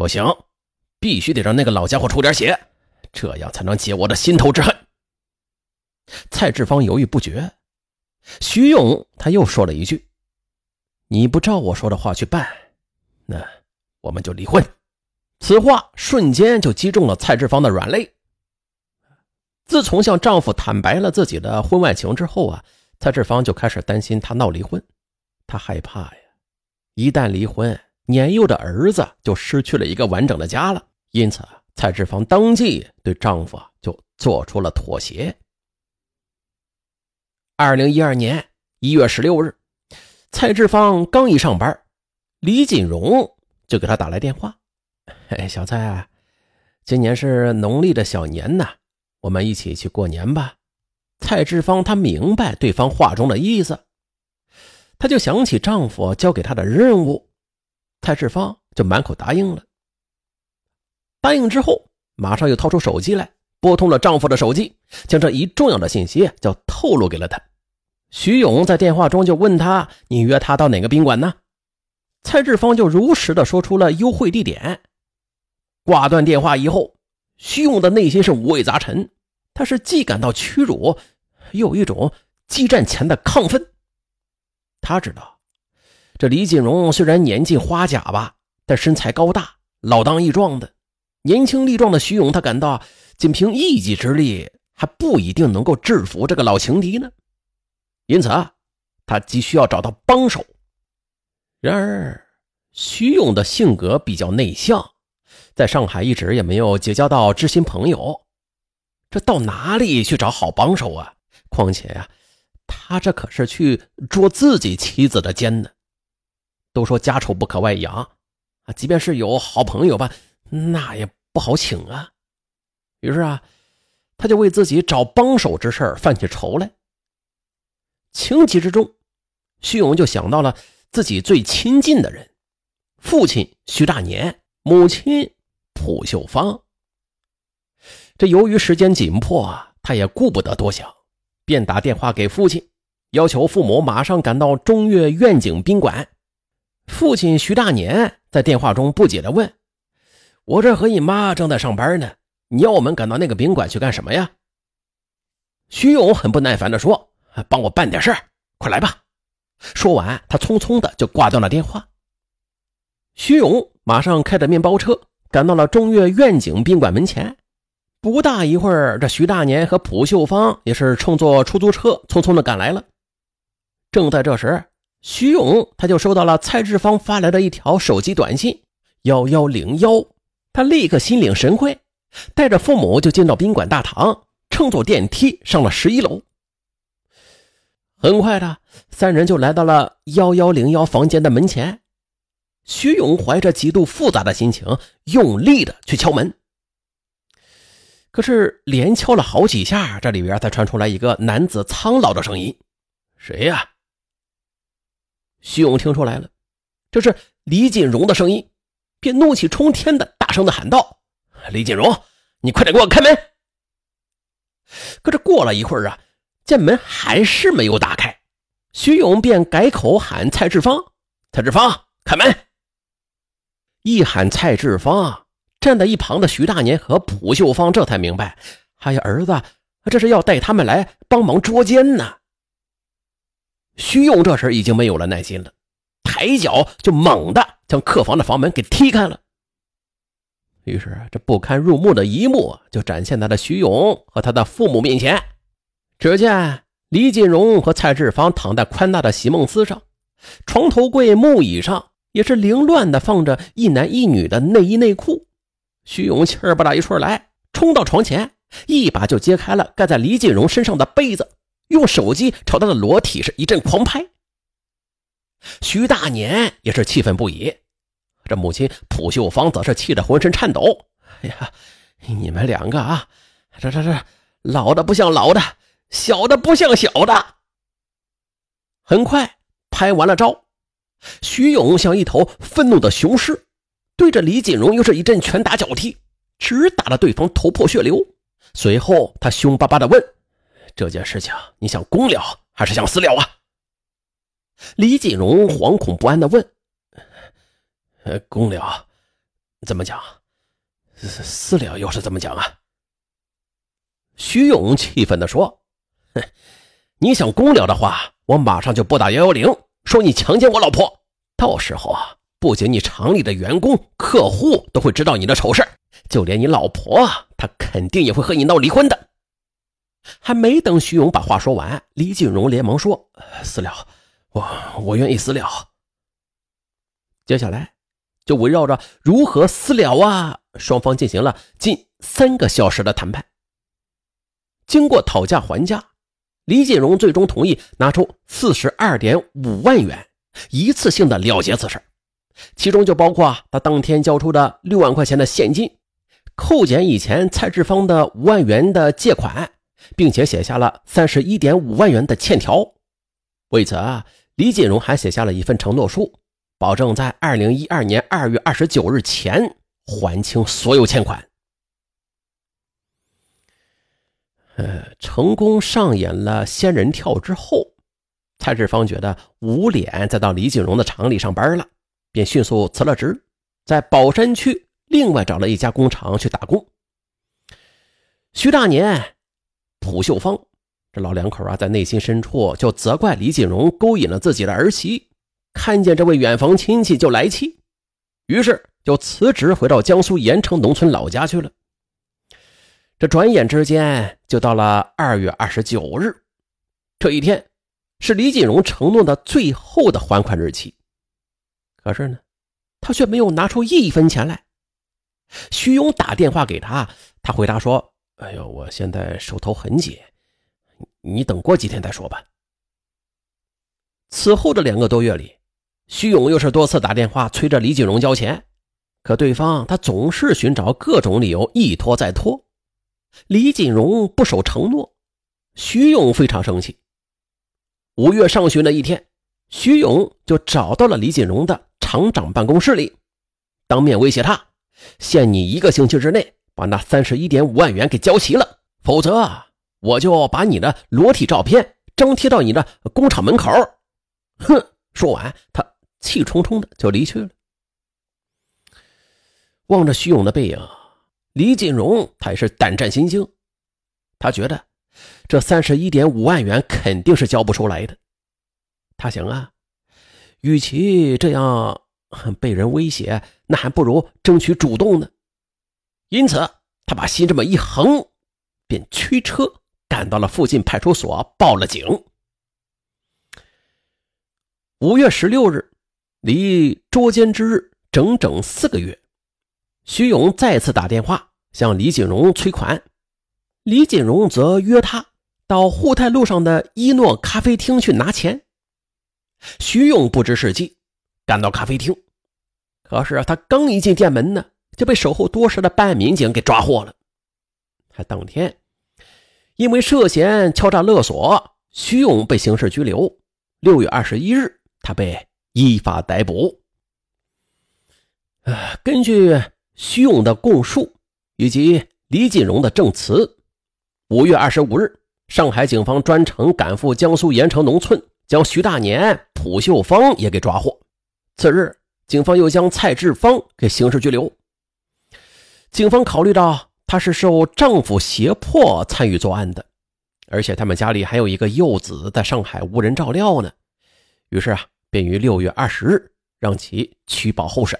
不行，必须得让那个老家伙出点血，这样才能解我的心头之恨。蔡志芳犹豫不决，徐勇他又说了一句：“你不照我说的话去办，那我们就离婚。”此话瞬间就击中了蔡志芳的软肋。自从向丈夫坦白了自己的婚外情之后啊，蔡志芳就开始担心他闹离婚，她害怕呀，一旦离婚，年幼的儿子就失去了一个完整的家了。因此，蔡志芳当即对丈夫就做出了妥协。二零一二年一月十六日，蔡志芳刚一上班，李锦荣就给他打来电话：“哎，小蔡，今年是农历的小年呐。”我们一起去过年吧。蔡志芳她明白对方话中的意思，她就想起丈夫交给她的任务，蔡志芳就满口答应了。答应之后，马上又掏出手机来，拨通了丈夫的手机，将这一重要的信息就透露给了他。徐勇在电话中就问他：“你约他到哪个宾馆呢？”蔡志芳就如实的说出了优惠地点。挂断电话以后。徐勇的内心是五味杂陈，他是既感到屈辱，又有一种激战前的亢奋。他知道，这李锦荣虽然年近花甲吧，但身材高大，老当益壮的。年轻力壮的徐勇，他感到仅凭一己之力还不一定能够制服这个老情敌呢。因此啊，他急需要找到帮手。然而，徐勇的性格比较内向。在上海一直也没有结交到知心朋友，这到哪里去找好帮手啊？况且呀，他这可是去捉自己妻子的奸呢。都说家丑不可外扬啊，即便是有好朋友吧，那也不好请啊。于是啊，他就为自己找帮手之事犯起愁来。情急之中，徐勇就想到了自己最亲近的人——父亲徐大年，母亲。蒲秀芳，这由于时间紧迫啊，他也顾不得多想，便打电话给父亲，要求父母马上赶到中岳愿景宾馆。父亲徐大年在电话中不解地问：“我这和你妈正在上班呢，你要我们赶到那个宾馆去干什么呀？”徐勇很不耐烦地说：“帮我办点事儿，快来吧！”说完，他匆匆的就挂断了电话。徐勇马上开着面包车。赶到了中岳愿景宾馆门前，不大一会儿，这徐大年和蒲秀芳也是乘坐出租车匆匆的赶来了。正在这时，徐勇他就收到了蔡志芳发来的一条手机短信：幺幺零幺。他立刻心领神会，带着父母就进到宾馆大堂，乘坐电梯上了十一楼。很快的，三人就来到了幺幺零幺房间的门前。徐勇怀着极度复杂的心情，用力的去敲门。可是连敲了好几下，这里边才传出来一个男子苍老的声音：“谁呀？”徐勇听出来了，这是李锦荣的声音，便怒气冲天的大声的喊道：“李锦荣，你快点给我开门！”可这过了一会儿啊，见门还是没有打开，徐勇便改口喊蔡志芳：“蔡志芳，开门！”一喊蔡志芳，站在一旁的徐大年和蒲秀芳这才明白，哎呀，儿子，这是要带他们来帮忙捉奸呢。徐勇这时已经没有了耐心了，抬脚就猛地将客房的房门给踢开了。于是，这不堪入目的一幕就展现在了徐勇和他的父母面前。只见李锦荣和蔡志芳躺在宽大的席梦思上，床头柜、木椅上。也是凌乱的放着一男一女的内衣内裤，徐勇气儿不打一处来，冲到床前，一把就揭开了盖在李锦荣身上的被子，用手机朝他的裸体是一阵狂拍。徐大年也是气愤不已，这母亲蒲秀芳则是气得浑身颤抖。哎呀，你们两个啊，这这这，老的不像老的，小的不像小的。很快拍完了照。徐勇像一头愤怒的雄狮，对着李锦荣又是一阵拳打脚踢，直打得对方头破血流。随后，他凶巴巴地问：“这件事情你想公了还是想私了啊？”李锦荣惶恐不安的问：“公了，怎么讲？私了又是怎么讲啊？徐勇气愤的说：“哼，你想公了的话，我马上就拨打幺幺零，说你强奸我老婆。到时候啊，不仅你厂里的员工、客户都会知道你的丑事，就连你老婆，她肯定也会和你闹离婚的。”还没等徐勇把话说完，李锦荣连忙说：“私了，我我愿意私了。”接下来就围绕着如何私了啊，双方进行了近三个小时的谈判。经过讨价还价，李锦荣最终同意拿出四十二点五万元，一次性的了结此事，其中就包括他当天交出的六万块钱的现金，扣减以前蔡志芳的五万元的借款。并且写下了三十一点五万元的欠条。为此啊，李锦荣还写下了一份承诺书，保证在二零一二年二月二十九日前还清所有欠款。呃，成功上演了仙人跳之后，蔡志芳觉得无脸再到李锦荣的厂里上班了，便迅速辞了职，在宝山区另外找了一家工厂去打工。徐大年。蒲秀芳，这老两口啊，在内心深处就责怪李锦荣勾引了自己的儿媳。看见这位远房亲戚就来气，于是就辞职回到江苏盐城农村老家去了。这转眼之间就到了二月二十九日，这一天是李锦荣承诺的最后的还款日期。可是呢，他却没有拿出一分钱来。徐勇打电话给他，他回答说。哎呦，我现在手头很紧，你等过几天再说吧。此后的两个多月里，徐勇又是多次打电话催着李锦荣交钱，可对方他总是寻找各种理由一拖再拖。李锦荣不守承诺，徐勇非常生气。五月上旬的一天，徐勇就找到了李锦荣的厂长办公室里，当面威胁他：限你一个星期之内。把那三十一点五万元给交齐了，否则我就把你的裸体照片张贴到你的工厂门口。哼！说完，他气冲冲的就离去了。望着徐勇的背影，李锦荣他也是胆战心惊。他觉得这三十一点五万元肯定是交不出来的。他想啊，与其这样被人威胁，那还不如争取主动呢。因此，他把心这么一横，便驱车赶到了附近派出所报了警。五月十六日，离捉奸之日整整四个月，徐勇再次打电话向李锦荣催款，李锦荣则约他到沪太路上的一诺咖啡厅去拿钱。徐勇不知是计，赶到咖啡厅，可是他刚一进店门呢。就被守候多时的办案民警给抓获了。还当天，因为涉嫌敲诈勒索，徐勇被刑事拘留。六月二十一日，他被依法逮捕。啊，根据徐勇的供述以及李锦荣的证词，五月二十五日，上海警方专程赶赴江苏盐城农村，将徐大年、蒲秀芳也给抓获。次日，警方又将蔡志芳给刑事拘留。警方考虑到她是受丈夫胁迫参与作案的，而且他们家里还有一个幼子在上海无人照料呢，于是啊，便于六月二十日让其取保候审。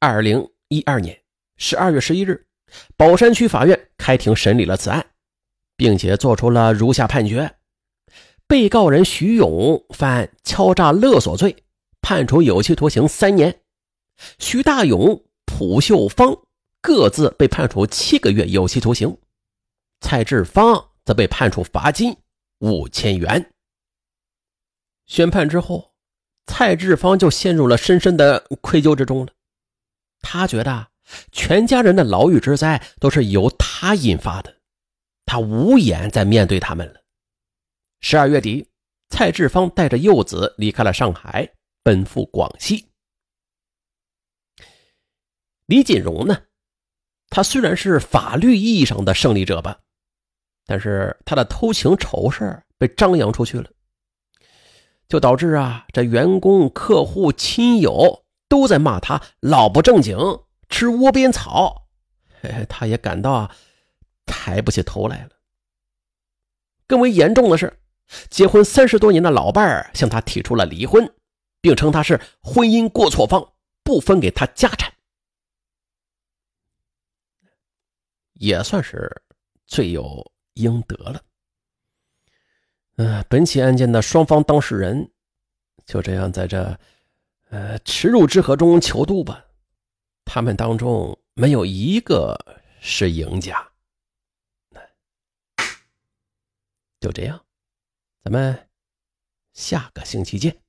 二零一二年十二月十一日，宝山区法院开庭审理了此案，并且作出了如下判决：被告人徐勇犯敲诈勒索罪，判处有期徒刑三年；徐大勇。蒲秀芳各自被判处七个月有期徒刑，蔡志芳则被判处罚金五千元。宣判之后，蔡志芳就陷入了深深的愧疚之中了。他觉得全家人的牢狱之灾都是由他引发的，他无颜再面对他们了。十二月底，蔡志芳带着幼子离开了上海，奔赴广西。李锦荣呢？他虽然是法律意义上的胜利者吧，但是他的偷情丑事被张扬出去了，就导致啊，这员工、客户、亲友都在骂他老不正经，吃窝边草。他也感到，抬不起头来了。更为严重的是，结婚三十多年的老伴向他提出了离婚，并称他是婚姻过错方，不分给他家产，也算是罪有应得了。呃，本起案件的双方当事人就这样在这呃耻辱之河中求渡吧，他们当中没有一个是赢家。就这样，咱们下个星期见。